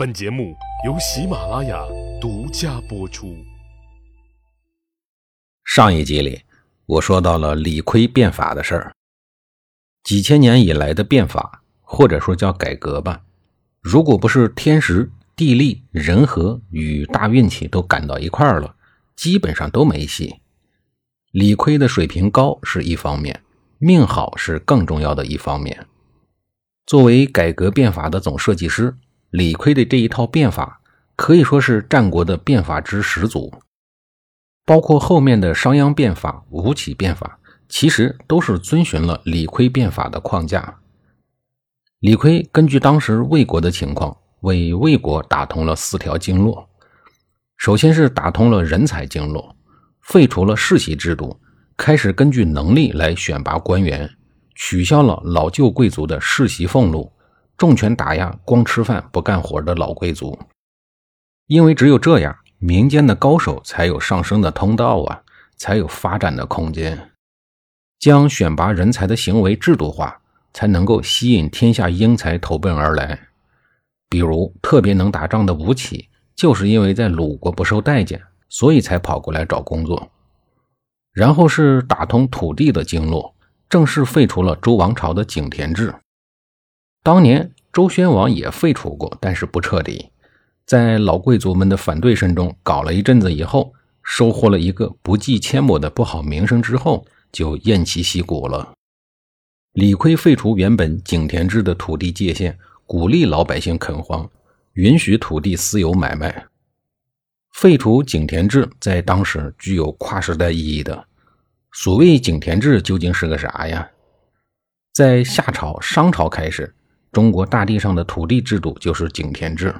本节目由喜马拉雅独家播出。上一集里，我说到了李悝变法的事儿。几千年以来的变法，或者说叫改革吧，如果不是天时、地利、人和与大运气都赶到一块儿了，基本上都没戏。李悝的水平高是一方面，命好是更重要的一方面。作为改革变法的总设计师，李悝的这一套变法可以说是战国的变法之始祖。包括后面的商鞅变法、吴起变法，其实都是遵循了李悝变法的框架。李悝根据当时魏国的情况，为魏国打通了四条经络。首先是打通了人才经络，废除了世袭制度，开始根据能力来选拔官员。取消了老旧贵族的世袭俸禄，重拳打压光吃饭不干活的老贵族。因为只有这样，民间的高手才有上升的通道啊，才有发展的空间。将选拔人才的行为制度化，才能够吸引天下英才投奔而来。比如特别能打仗的吴起，就是因为在鲁国不受待见，所以才跑过来找工作。然后是打通土地的经络。正式废除了周王朝的井田制。当年周宣王也废除过，但是不彻底，在老贵族们的反对声中搞了一阵子以后，收获了一个不计阡陌的不好名声之后，就偃旗息鼓了。李悝废除原本井田制的土地界限，鼓励老百姓垦荒，允许土地私有买卖。废除井田制在当时具有跨时代意义的。所谓井田制究竟是个啥呀？在夏朝、商朝开始，中国大地上的土地制度就是井田制。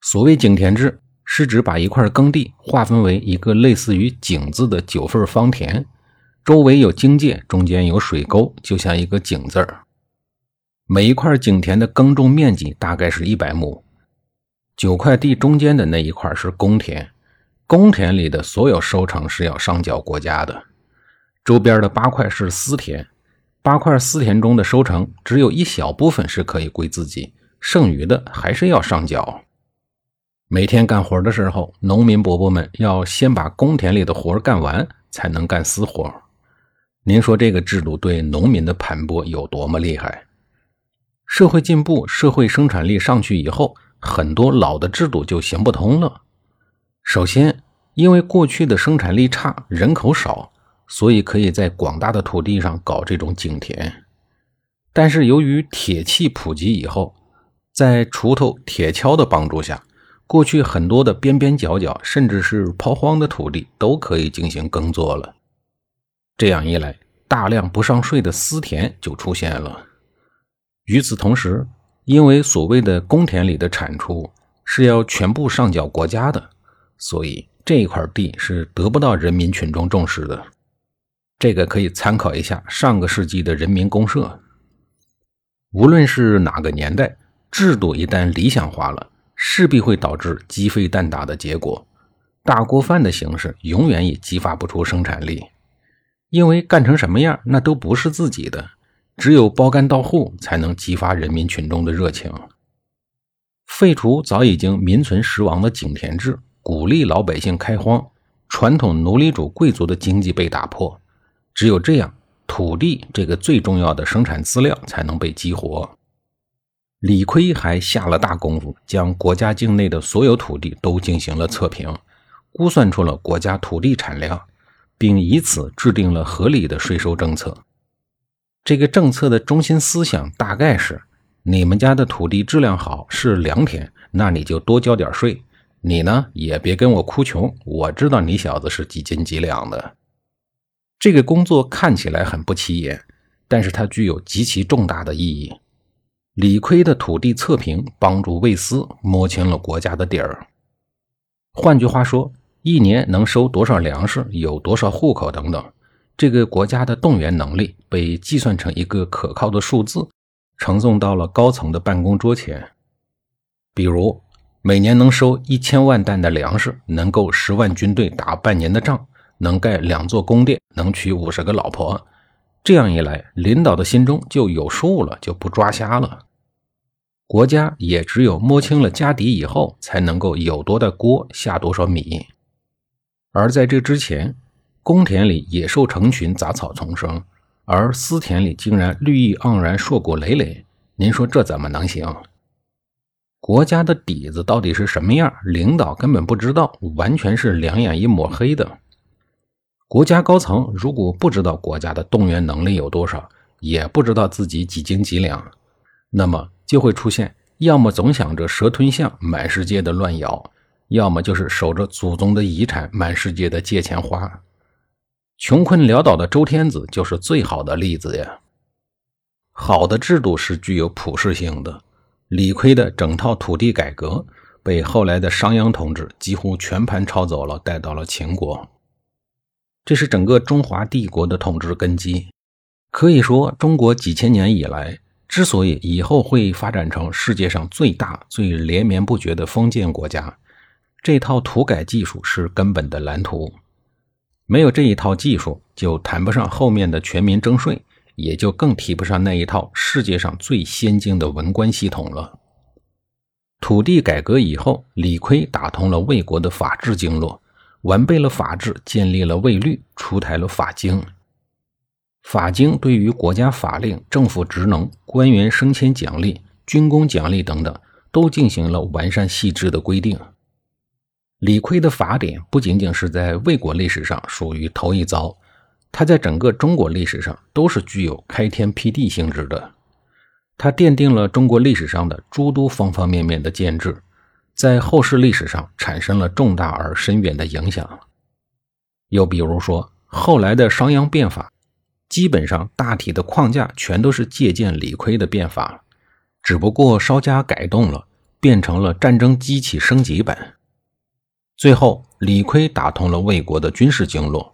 所谓井田制，是指把一块耕地划分为一个类似于井字的九份方田，周围有荆界，中间有水沟，就像一个井字儿。每一块井田的耕种面积大概是一百亩，九块地中间的那一块是公田，公田里的所有收成是要上缴国家的。周边的八块是私田，八块私田中的收成只有一小部分是可以归自己，剩余的还是要上缴。每天干活的时候，农民伯伯们要先把公田里的活干完，才能干私活。您说这个制度对农民的盘剥有多么厉害？社会进步，社会生产力上去以后，很多老的制度就行不通了。首先，因为过去的生产力差，人口少。所以可以在广大的土地上搞这种井田，但是由于铁器普及以后，在锄头、铁锹的帮助下，过去很多的边边角角，甚至是抛荒的土地都可以进行耕作了。这样一来，大量不上税的私田就出现了。与此同时，因为所谓的公田里的产出是要全部上缴国家的，所以这块地是得不到人民群众重视的。这个可以参考一下上个世纪的人民公社。无论是哪个年代，制度一旦理想化了，势必会导致鸡飞蛋打的结果。大锅饭的形式永远也激发不出生产力，因为干成什么样那都不是自己的，只有包干到户才能激发人民群众的热情。废除早已经名存实亡的井田制，鼓励老百姓开荒，传统奴隶主贵族的经济被打破。只有这样，土地这个最重要的生产资料才能被激活。李逵还下了大功夫，将国家境内的所有土地都进行了测评，估算出了国家土地产量，并以此制定了合理的税收政策。这个政策的中心思想大概是：你们家的土地质量好，是良田，那你就多交点税。你呢，也别跟我哭穷，我知道你小子是几斤几两的。这个工作看起来很不起眼，但是它具有极其重大的意义。李逵的土地测评帮助魏斯摸清了国家的底儿。换句话说，一年能收多少粮食，有多少户口等等，这个国家的动员能力被计算成一个可靠的数字，呈送到了高层的办公桌前。比如，每年能收一千万担的粮食，能够十万军队打半年的仗。能盖两座宫殿，能娶五十个老婆，这样一来，领导的心中就有数了，就不抓瞎了。国家也只有摸清了家底以后，才能够有多大锅下多少米。而在这之前，公田里野兽成群，杂草丛生，而私田里竟然绿意盎然，硕果累累。您说这怎么能行？国家的底子到底是什么样？领导根本不知道，完全是两眼一抹黑的。国家高层如果不知道国家的动员能力有多少，也不知道自己几斤几两，那么就会出现要么总想着蛇吞象，满世界的乱咬，要么就是守着祖宗的遗产，满世界的借钱花。穷困潦倒的周天子就是最好的例子呀。好的制度是具有普适性的。李悝的整套土地改革被后来的商鞅同志几乎全盘抄走了，带到了秦国。这是整个中华帝国的统治根基。可以说，中国几千年以来之所以以后会发展成世界上最大、最连绵不绝的封建国家，这套土改技术是根本的蓝图。没有这一套技术，就谈不上后面的全民征税。也就更提不上那一套世界上最先进的文官系统了。土地改革以后，李悝打通了魏国的法治经络，完备了法制，建立了魏律，出台了法经。法经对于国家法令、政府职能、官员升迁奖励、军功奖励等等，都进行了完善细致的规定。李悝的法典不仅仅是在魏国历史上属于头一遭。它在整个中国历史上都是具有开天辟地性质的，它奠定了中国历史上的诸多方方面面的建制，在后世历史上产生了重大而深远的影响。又比如说，后来的商鞅变法，基本上大体的框架全都是借鉴李悝的变法，只不过稍加改动了，变成了战争机器升级版。最后，李悝打通了魏国的军事经络。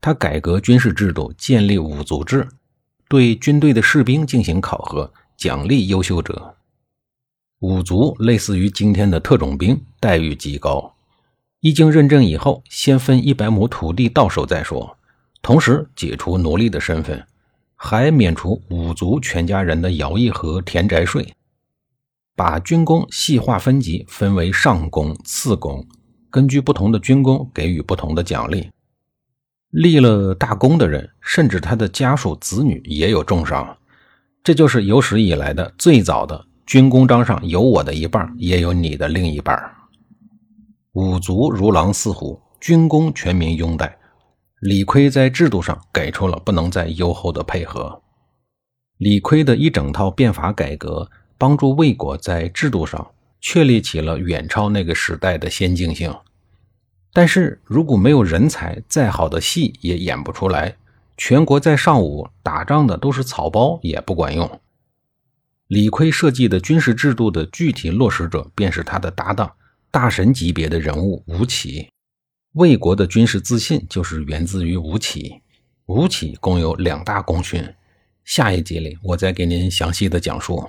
他改革军事制度，建立五族制，对军队的士兵进行考核，奖励优秀者。五族类似于今天的特种兵，待遇极高。一经认证以后，先分一百亩土地到手再说，同时解除奴隶的身份，还免除五族全家人的徭役和田宅税，把军功细化分级，分为上功、次功，根据不同的军功给予不同的奖励。立了大功的人，甚至他的家属子女也有重赏，这就是有史以来的最早的军功章上有我的一半，也有你的另一半。五族如狼似虎，军功全民拥戴。李悝在制度上给出了不能再优厚的配合。李悝的一整套变法改革，帮助魏国在制度上确立起了远超那个时代的先进性。但是如果没有人才，再好的戏也演不出来。全国在上午打仗的都是草包，也不管用。李悝设计的军事制度的具体落实者，便是他的搭档，大神级别的人物吴起。魏国的军事自信就是源自于吴起。吴起共有两大功勋，下一集里我再给您详细的讲述。